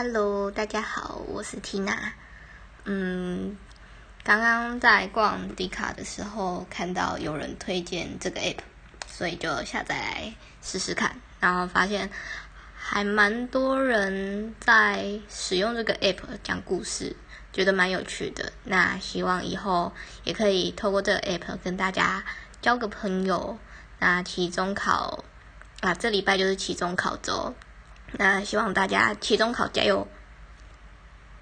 Hello，大家好，我是 Tina。嗯，刚刚在逛迪卡的时候看到有人推荐这个 app，所以就下载来试试看，然后发现还蛮多人在使用这个 app 讲故事，觉得蛮有趣的。那希望以后也可以透过这个 app 跟大家交个朋友。那期中考啊，这礼拜就是期中考周。那希望大家期中考加油！